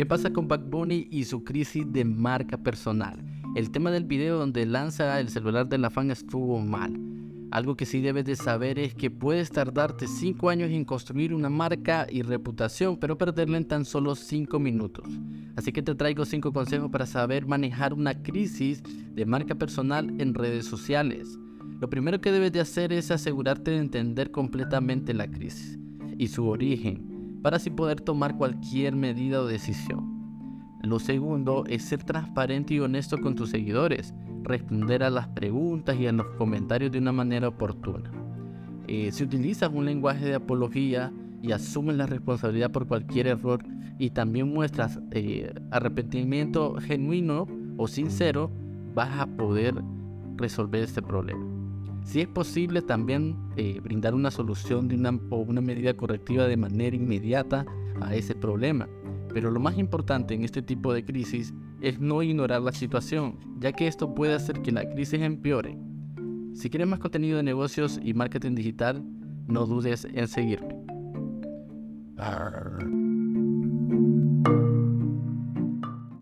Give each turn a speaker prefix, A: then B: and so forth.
A: ¿Qué pasa con Bad Bunny y su crisis de marca personal? El tema del video donde lanza el celular de la fan estuvo mal. Algo que sí debes de saber es que puedes tardarte 5 años en construir una marca y reputación, pero perderla en tan solo 5 minutos. Así que te traigo 5 consejos para saber manejar una crisis de marca personal en redes sociales. Lo primero que debes de hacer es asegurarte de entender completamente la crisis y su origen, para así poder tomar cualquier medida o decisión. Lo segundo es ser transparente y honesto con tus seguidores, responder a las preguntas y a los comentarios de una manera oportuna. Eh, si utilizas un lenguaje de apología y asumes la responsabilidad por cualquier error y también muestras eh, arrepentimiento genuino o sincero, vas a poder resolver este problema. Si es posible también eh, brindar una solución de una, o una medida correctiva de manera inmediata a ese problema. Pero lo más importante en este tipo de crisis es no ignorar la situación, ya que esto puede hacer que la crisis empeore. Si quieres más contenido de negocios y marketing digital, no dudes en seguirme.